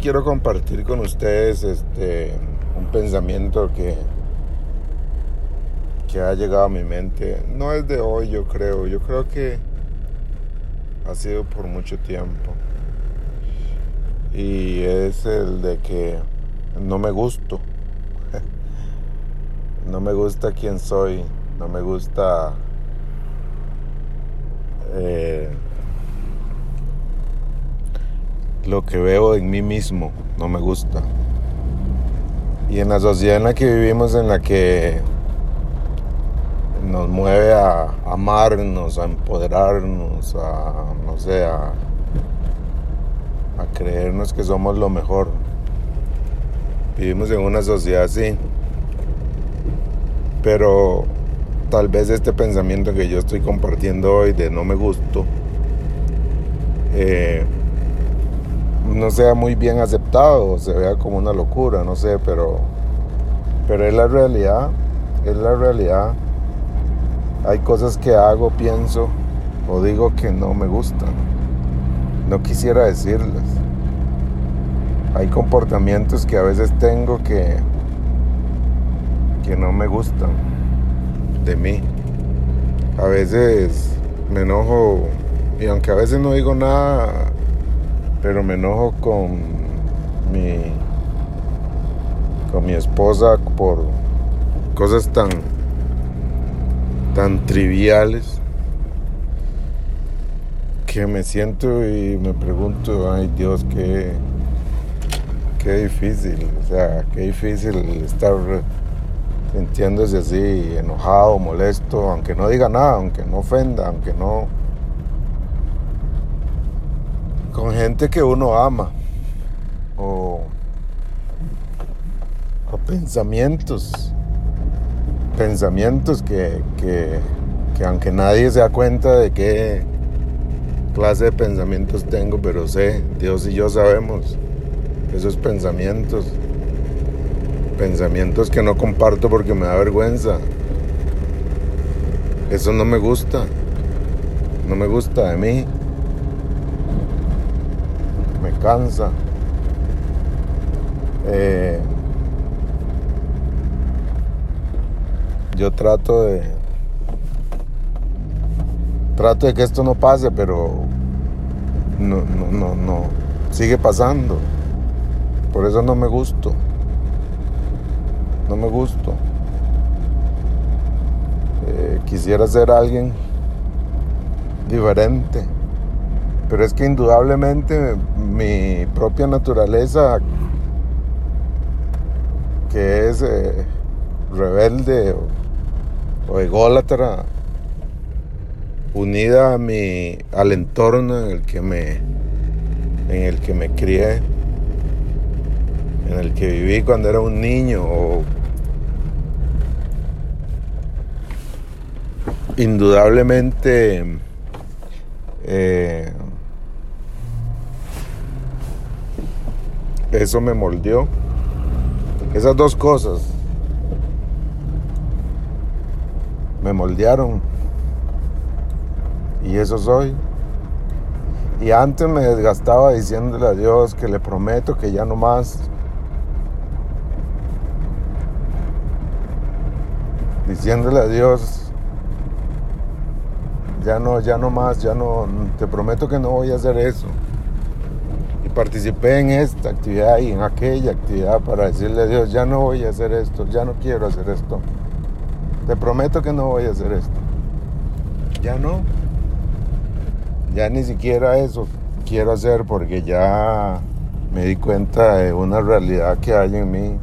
quiero compartir con ustedes este un pensamiento que que ha llegado a mi mente. No es de hoy, yo creo. Yo creo que ha sido por mucho tiempo. Y es el de que no me gusto. no me gusta quién soy. No me gusta eh, lo que veo en mí mismo. No me gusta. Y en la sociedad en la que vivimos, en la que nos mueve a amarnos, a empoderarnos, a, no sé, a, creernos que somos lo mejor. Vivimos en una sociedad así. Pero tal vez este pensamiento que yo estoy compartiendo hoy de no me gusto eh, no sea muy bien aceptado, se vea como una locura, no sé, pero, pero es la realidad, es la realidad. Hay cosas que hago, pienso o digo que no me gustan. No quisiera decirles. Hay comportamientos que a veces tengo que que no me gustan de mí. A veces me enojo y aunque a veces no digo nada, pero me enojo con mi con mi esposa por cosas tan tan triviales que me siento y me pregunto, ay Dios, qué, qué difícil, o sea, qué difícil estar sintiéndose así, enojado, molesto, aunque no diga nada, aunque no ofenda, aunque no... con gente que uno ama, o, o pensamientos pensamientos que, que, aunque nadie se da cuenta de qué clase de pensamientos tengo, pero sé, Dios y yo sabemos esos pensamientos, pensamientos que no comparto porque me da vergüenza. Eso no me gusta, no me gusta de mí, me cansa. Eh, yo trato de trato de que esto no pase, pero no, no, no, no, sigue pasando. Por eso no me gusto. No me gusto. Eh, quisiera ser alguien diferente. Pero es que indudablemente mi propia naturaleza, que es eh, rebelde o ególatra unida a mi al entorno en el que me en el que me crié en el que viví cuando era un niño o indudablemente eh, eso me moldeó esas dos cosas me moldearon. Y eso soy. Y antes me desgastaba diciéndole a Dios que le prometo que ya no más. Diciéndole a Dios, ya no, ya no más, ya no, te prometo que no voy a hacer eso. Participé en esta actividad y en aquella actividad para decirle a Dios, ya no voy a hacer esto, ya no quiero hacer esto. Te prometo que no voy a hacer esto. Ya no. Ya ni siquiera eso quiero hacer porque ya me di cuenta de una realidad que hay en mí.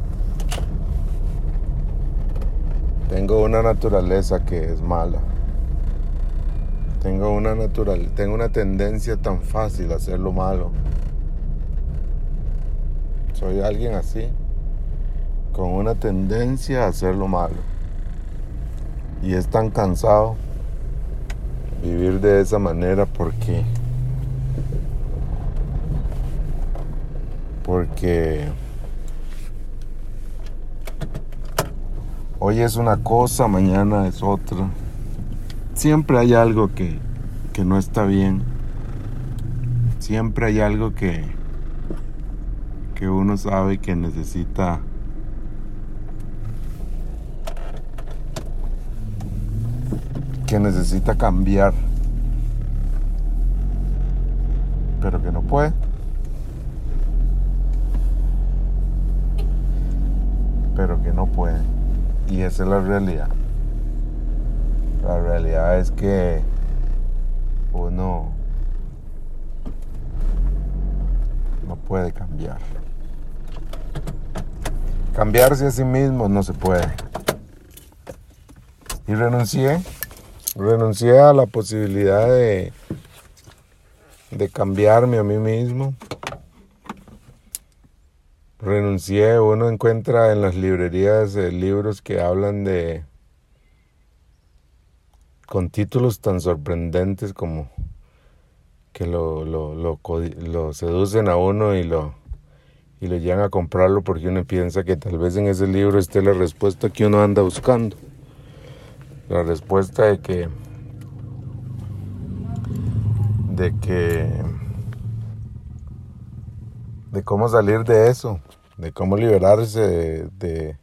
Tengo una naturaleza que es mala. Tengo una natural, tengo una tendencia tan fácil a hacer lo malo. Soy alguien así, con una tendencia a hacer lo malo. Y es tan cansado vivir de esa manera porque porque hoy es una cosa, mañana es otra. Siempre hay algo que, que no está bien. Siempre hay algo que, que uno sabe que necesita que necesita cambiar, pero que no puede. Pero que no puede. Y esa es la realidad. La realidad es que uno no puede cambiar. Cambiarse a sí mismo no se puede. Y renuncié Renuncié a la posibilidad de, de cambiarme a mí mismo. Renuncié, uno encuentra en las librerías libros que hablan de, con títulos tan sorprendentes como que lo, lo, lo, seducen a uno y lo, y lo llevan a comprarlo porque uno piensa que tal vez en ese libro esté la respuesta que uno anda buscando la respuesta de que de que de cómo salir de eso, de cómo liberarse de,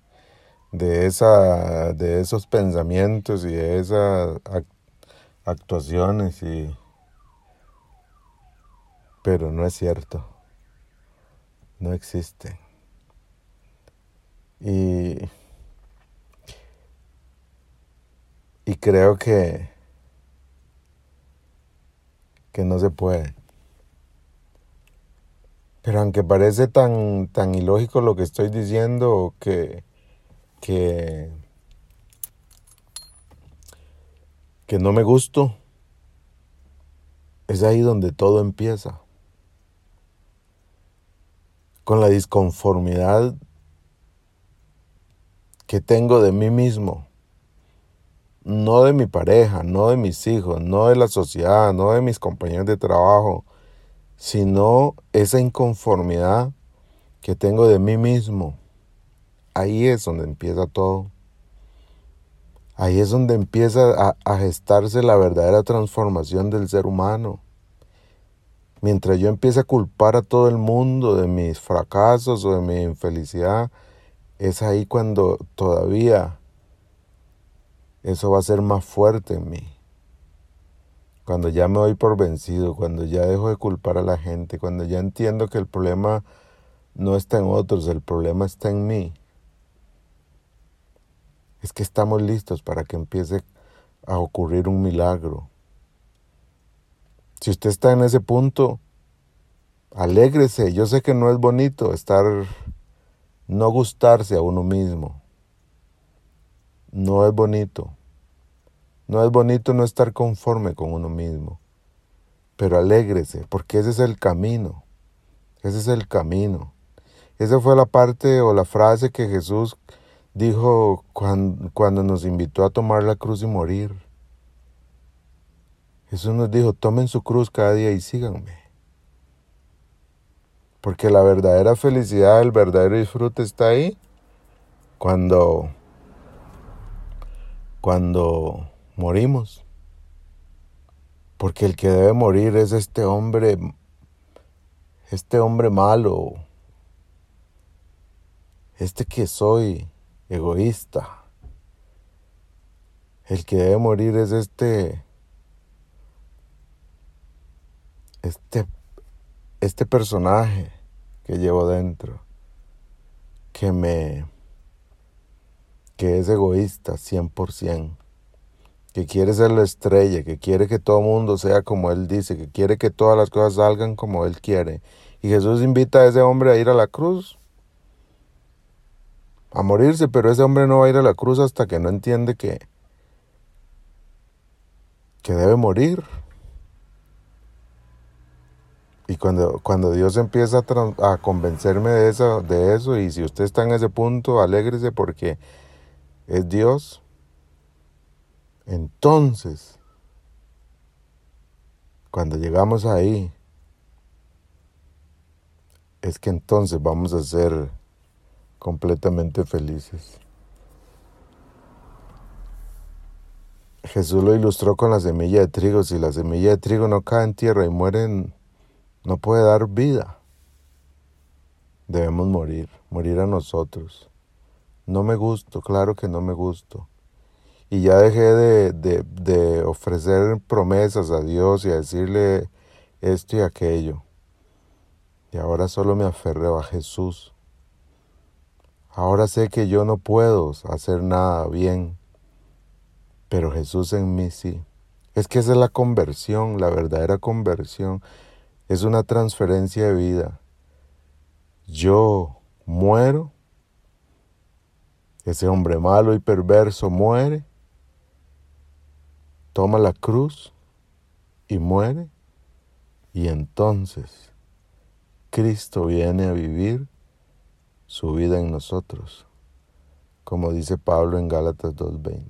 de, esa de esos pensamientos y de esas actuaciones y pero no es cierto. No existe. Y Y creo que, que no se puede. Pero aunque parece tan, tan ilógico lo que estoy diciendo, que, que, que no me gusto, es ahí donde todo empieza. Con la disconformidad que tengo de mí mismo no de mi pareja, no de mis hijos, no de la sociedad, no de mis compañeros de trabajo, sino esa inconformidad que tengo de mí mismo. Ahí es donde empieza todo. Ahí es donde empieza a, gestarse la verdadera transformación del ser humano. Mientras yo empiece a culpar a todo el mundo de mis fracasos o de mi infelicidad, es ahí cuando todavía eso va a ser más fuerte en mí. Cuando ya me doy por vencido, cuando ya dejo de culpar a la gente, cuando ya entiendo que el problema no está en otros, el problema está en mí. Es que estamos listos para que empiece a ocurrir un milagro. Si usted está en ese punto, alégrese. Yo sé que no es bonito estar, no gustarse a uno mismo. No es bonito. No es bonito no estar conforme con uno mismo. Pero alégrese, porque ese es el camino. Ese es el camino. Esa fue la parte o la frase que Jesús dijo cuando, cuando nos invitó a tomar la cruz y morir. Jesús nos dijo, tomen su cruz cada día y síganme. Porque la verdadera felicidad, el verdadero disfrute está ahí cuando cuando morimos. Porque el que debe morir es este hombre, este hombre malo, este que soy egoísta. El que debe morir es este, este, este personaje que llevo dentro, que me que es egoísta 100%, que quiere ser la estrella, que quiere que todo el mundo sea como Él dice, que quiere que todas las cosas salgan como Él quiere. Y Jesús invita a ese hombre a ir a la cruz, a morirse, pero ese hombre no va a ir a la cruz hasta que no entiende que, que debe morir. Y cuando, cuando Dios empieza a, a convencerme de eso, de eso, y si usted está en ese punto, alégrese porque es Dios, entonces, cuando llegamos ahí, es que entonces vamos a ser completamente felices. Jesús lo ilustró con la semilla de trigo. Si la semilla de trigo no cae en tierra y muere, no puede dar vida. debemos morir, morir a nosotros. No me gusto, claro que no me gusto. Y ya dejé de, de, ofrecer promesas a Dios y a decirle esto y aquello. Y ahora solo me aferreo a Jesús. Ahora sé que yo no puedo hacer nada bien, pero Jesús en mí sí. Es que esa es la conversión, la verdadera conversión. Es una transferencia de vida. Yo muero, ese hombre malo y perverso muere, toma la cruz y muere, y entonces Cristo viene a vivir su vida en nosotros, como dice Pablo en Gálatas 2.20.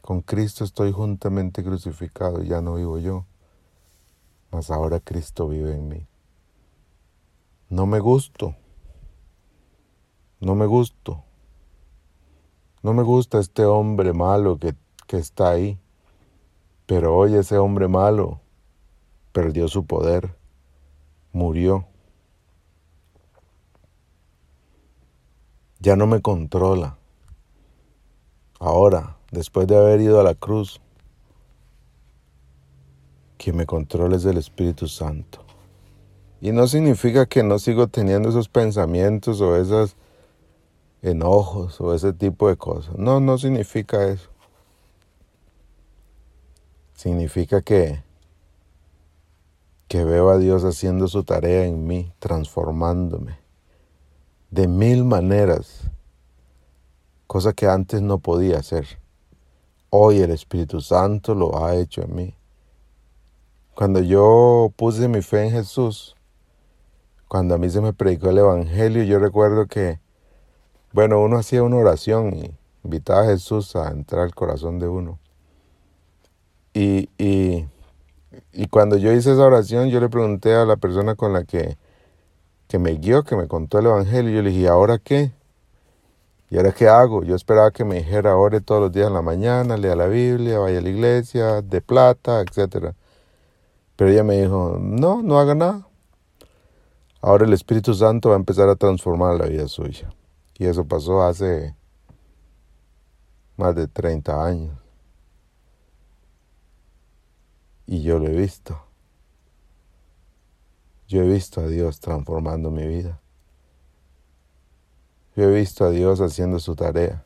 Con Cristo estoy juntamente crucificado ya no vivo yo, mas ahora Cristo vive en mí. No me gusto, no me gusto, no me gusta este hombre malo que, que está ahí, pero hoy ese hombre malo perdió su poder, murió. Ya no me controla. Ahora, después de haber ido a la cruz, quien me controla es el Espíritu Santo. Y no significa que no sigo teniendo esos pensamientos o esos enojos o ese tipo de cosas. No, no significa eso. Significa que, que veo a Dios haciendo su tarea en mí, transformándome de mil maneras, cosa que antes no podía hacer. Hoy el Espíritu Santo lo ha hecho en mí. Cuando yo puse mi fe en Jesús, cuando a mí se me predicó el Evangelio, yo recuerdo que, bueno, uno hacía una oración y invitaba a Jesús a entrar al corazón de uno. Y, y, y cuando yo hice esa oración, yo le pregunté a la persona con la que que me guió, que me contó el Evangelio. Yo le dije, ¿ahora qué? ¿Y ahora qué hago? Yo esperaba que me dijera, ore todos los días en la mañana, lea la Biblia, vaya a la iglesia, de plata, etc. Pero ella me dijo, no, no haga nada. Ahora el Espíritu Santo va a empezar a transformar la vida suya. Y eso pasó hace más de 30 años. Y yo lo he visto. Yo he visto a Dios transformando mi vida. Yo he visto a Dios haciendo su tarea.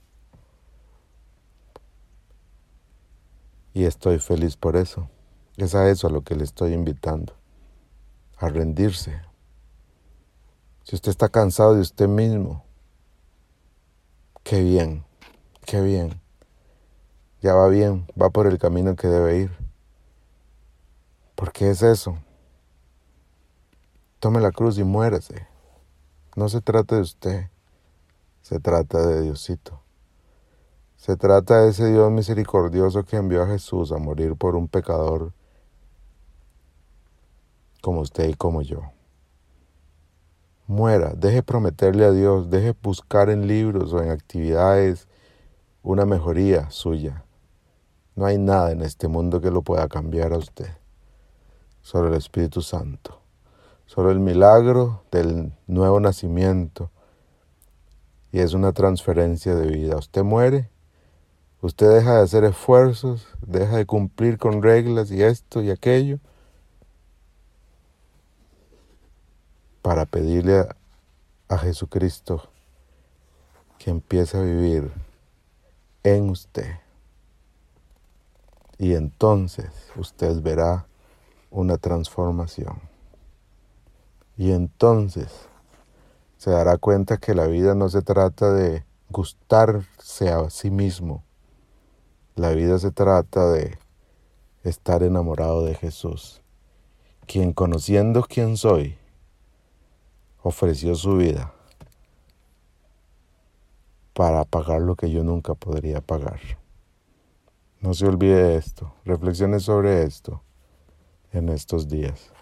Y estoy feliz por eso. Es a eso a lo que le estoy invitando. A rendirse. Si usted está cansado de usted mismo, qué bien, qué bien. Ya va bien, va por el camino que debe ir. ¿Por qué es eso? Tome la cruz y muérase. No se trata de usted, se trata de Diosito. Se trata de ese Dios misericordioso que envió a Jesús a morir por un pecador como usted y como yo. Muera, deje prometerle a Dios, deje buscar en libros o en actividades una mejoría suya. No hay nada en este mundo que lo pueda cambiar a usted, solo el Espíritu Santo solo el milagro del nuevo nacimiento y es una transferencia de vida. Usted muere, usted deja de hacer esfuerzos, deja de cumplir con reglas y esto y aquello para pedirle a, Jesucristo que empiece a vivir en usted. Y entonces usted verá una transformación. Y entonces se dará cuenta que la vida no se trata de gustarse a sí mismo. La vida se trata de estar enamorado de Jesús, quien conociendo quién soy, ofreció su vida para pagar lo que yo nunca podría pagar. No se olvide esto, reflexione sobre esto en estos días.